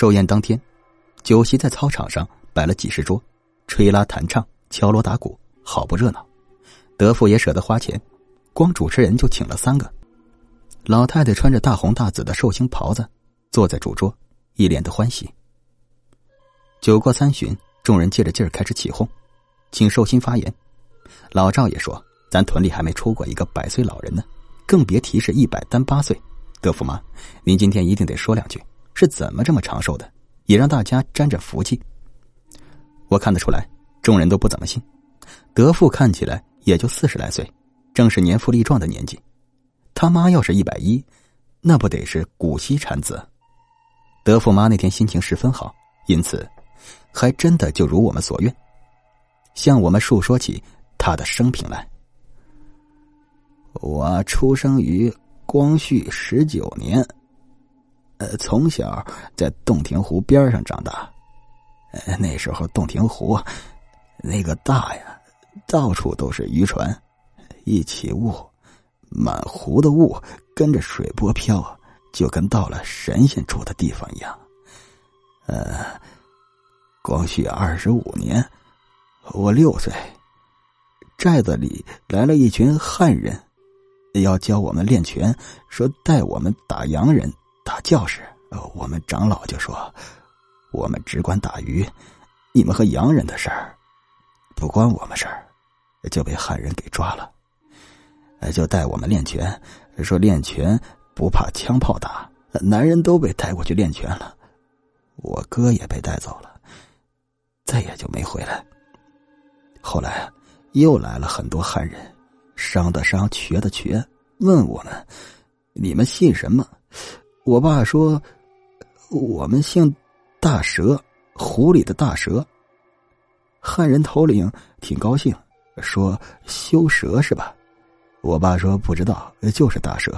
寿宴当天，酒席在操场上摆了几十桌，吹拉弹唱、敲锣打鼓，好不热闹。德富也舍得花钱，光主持人就请了三个。老太太穿着大红大紫的寿星袍子，坐在主桌，一脸的欢喜。酒过三巡，众人借着劲儿开始起哄，请寿星发言。老赵也说：“咱屯里还没出过一个百岁老人呢，更别提是一百单八岁。德父妈，您今天一定得说两句，是怎么这么长寿的，也让大家沾着福气。”我看得出来，众人都不怎么信。德富看起来也就四十来岁，正是年富力壮的年纪。他妈要是一百一，那不得是古稀产子？德富妈那天心情十分好，因此。还真的就如我们所愿，向我们述说起他的生平来。我出生于光绪十九年，呃，从小在洞庭湖边上长大。那时候洞庭湖那个大呀，到处都是渔船，一起雾，满湖的雾跟着水波飘，就跟到了神仙住的地方一样。呃。光绪二十五年，我六岁，寨子里来了一群汉人，要教我们练拳，说带我们打洋人、打教士。我们长老就说：“我们只管打鱼，你们和洋人的事儿不关我们事儿。”就被汉人给抓了，就带我们练拳，说练拳不怕枪炮打，男人都被带过去练拳了，我哥也被带走了。再也就没回来。后来又来了很多汉人，伤的伤，瘸的瘸，问我们：“你们信什么？”我爸说：“我们姓大蛇，湖里的大蛇。”汉人头领挺高兴，说：“修蛇是吧？”我爸说：“不知道，就是大蛇。”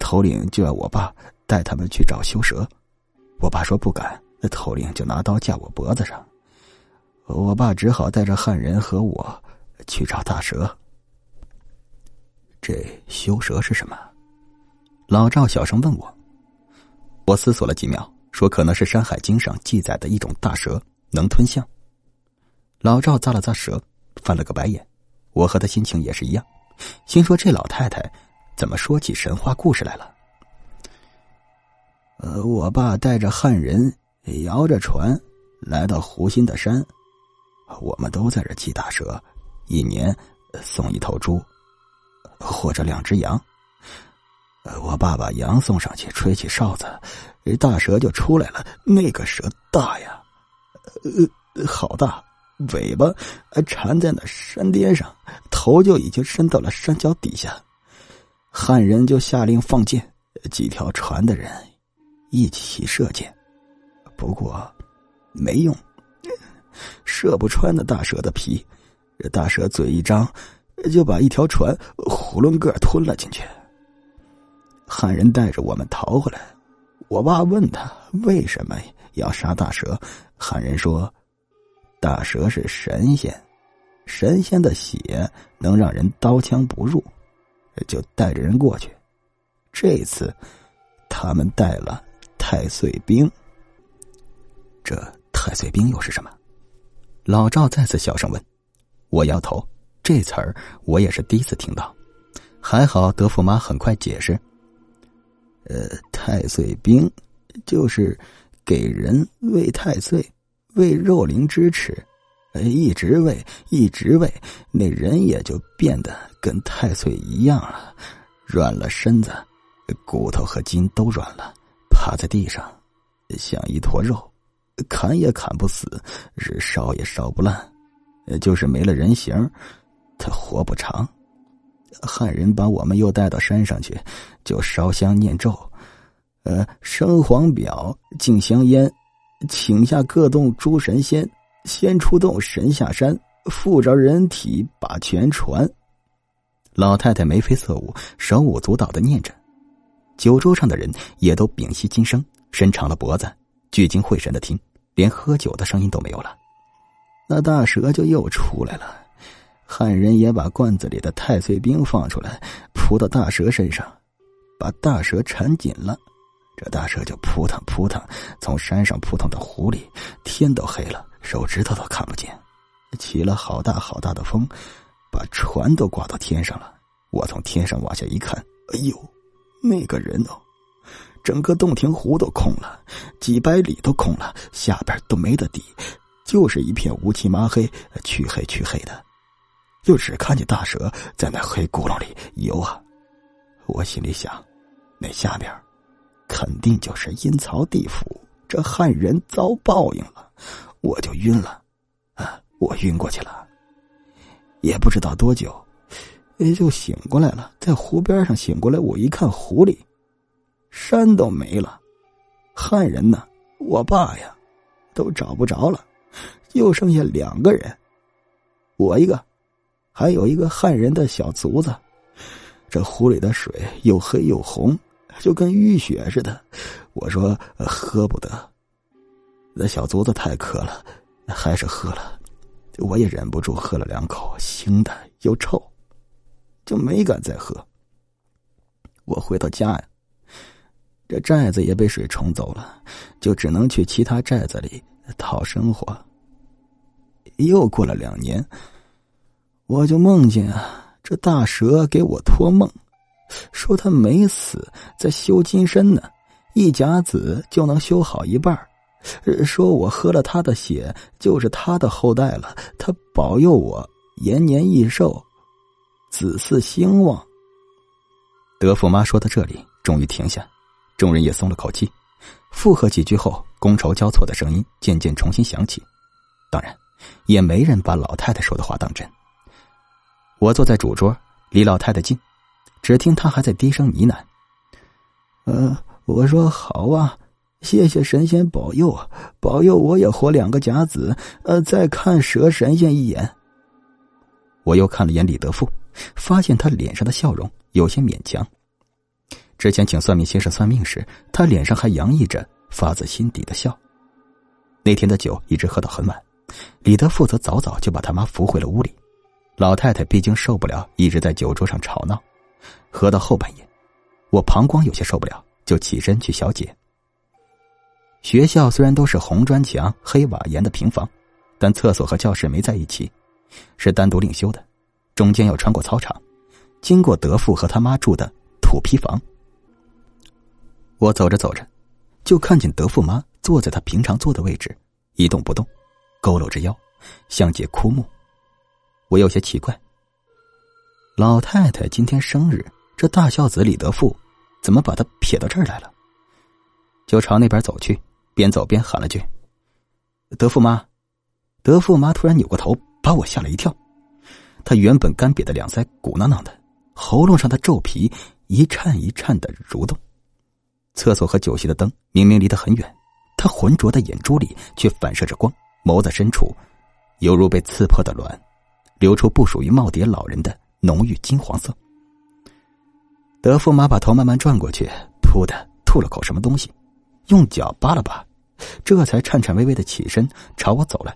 头领就要我爸带他们去找修蛇。我爸说不敢，那头领就拿刀架我脖子上。我爸只好带着汉人和我去找大蛇。这修蛇是什么？老赵小声问我。我思索了几秒，说：“可能是《山海经》上记载的一种大蛇，能吞象。”老赵咂了咂舌，翻了个白眼。我和他心情也是一样，心说：“这老太太怎么说起神话故事来了？”呃，我爸带着汉人摇着船来到湖心的山。我们都在这祭大蛇，一年送一头猪，或者两只羊。我爸把羊送上去，吹起哨子，大蛇就出来了。那个蛇大呀，呃，好大，尾巴还缠在那山巅上，头就已经伸到了山脚底下。汉人就下令放箭，几条船的人一起射箭，不过没用。射不穿那大蛇的皮，大蛇嘴一张，就把一条船囫囵个吞了进去。汉人带着我们逃回来，我爸问他为什么要杀大蛇，汉人说：“大蛇是神仙，神仙的血能让人刀枪不入，就带着人过去。这次他们带了太岁兵，这太岁兵又是什么？”老赵再次小声问：“我摇头，这词儿我也是第一次听到。还好德福妈很快解释：‘呃，太岁兵就是给人喂太岁，喂肉灵之吃，一直喂，一直喂，那人也就变得跟太岁一样了，软了身子，骨头和筋都软了，趴在地上，像一坨肉。’”砍也砍不死，是烧也烧不烂，就是没了人形，他活不长。汉人把我们又带到山上去，就烧香念咒，呃，生黄表，敬香烟，请下各洞诸神仙，先出洞，神下山，附着人体把全传。老太太眉飞色舞，手舞足蹈的念着，酒桌上的人也都屏息静声，伸长了脖子。聚精会神的听，连喝酒的声音都没有了。那大蛇就又出来了，汉人也把罐子里的太岁冰放出来，扑到大蛇身上，把大蛇缠紧了，这大蛇就扑腾扑腾，从山上扑腾到湖里，天都黑了，手指头都看不见，起了好大好大的风，把船都刮到天上了。我从天上往下一看，哎呦，那个人哦，整个洞庭湖都空了，几百里都空了，下边都没得底，就是一片乌漆麻黑、黢黑黢黑的，就只看见大蛇在那黑咕噜里游啊。我心里想，那下边肯定就是阴曹地府，这汉人遭报应了，我就晕了，啊，我晕过去了，也不知道多久。也就醒过来了，在湖边上醒过来，我一看湖里，山都没了，汉人呢，我爸呀，都找不着了，就剩下两个人，我一个，还有一个汉人的小卒子。这湖里的水又黑又红，就跟淤血似的。我说喝不得，那小卒子太渴了，还是喝了。我也忍不住喝了两口，腥的又臭。就没敢再喝。我回到家呀，这寨子也被水冲走了，就只能去其他寨子里讨生活。又过了两年，我就梦见啊，这大蛇给我托梦，说他没死，在修金身呢，一甲子就能修好一半说我喝了他的血，就是他的后代了，他保佑我延年益寿。子嗣兴旺。德驸马说到这里，终于停下，众人也松了口气。附和几句后，觥筹交错的声音渐渐重新响起。当然，也没人把老太太说的话当真。我坐在主桌，离老太太近，只听他还在低声呢喃：“呃，我说好啊，谢谢神仙保佑，保佑我也活两个甲子。呃，再看蛇神仙一眼。”我又看了眼李德富。发现他脸上的笑容有些勉强。之前请算命先生算命时，他脸上还洋溢着发自心底的笑。那天的酒一直喝到很晚，李德富则早早就把他妈扶回了屋里。老太太毕竟受不了一直在酒桌上吵闹，喝到后半夜，我膀胱有些受不了，就起身去小解。学校虽然都是红砖墙、黑瓦檐的平房，但厕所和教室没在一起，是单独另修的。中间要穿过操场，经过德富和他妈住的土坯房。我走着走着，就看见德富妈坐在他平常坐的位置，一动不动，佝偻着腰，像解枯木。我有些奇怪，老太太今天生日，这大孝子李德富怎么把他撇到这儿来了？就朝那边走去，边走边喊了句：“德富妈！”德富妈突然扭过头，把我吓了一跳。他原本干瘪的两腮鼓囊囊的，喉咙上的皱皮一颤一颤的蠕动。厕所和酒席的灯明明离得很远，他浑浊的眼珠里却反射着光，眸子深处犹如被刺破的卵，流出不属于耄耋老人的浓郁金黄色。德驸马把头慢慢转过去，噗的吐了口什么东西，用脚扒了扒，这才颤颤巍巍的起身朝我走来。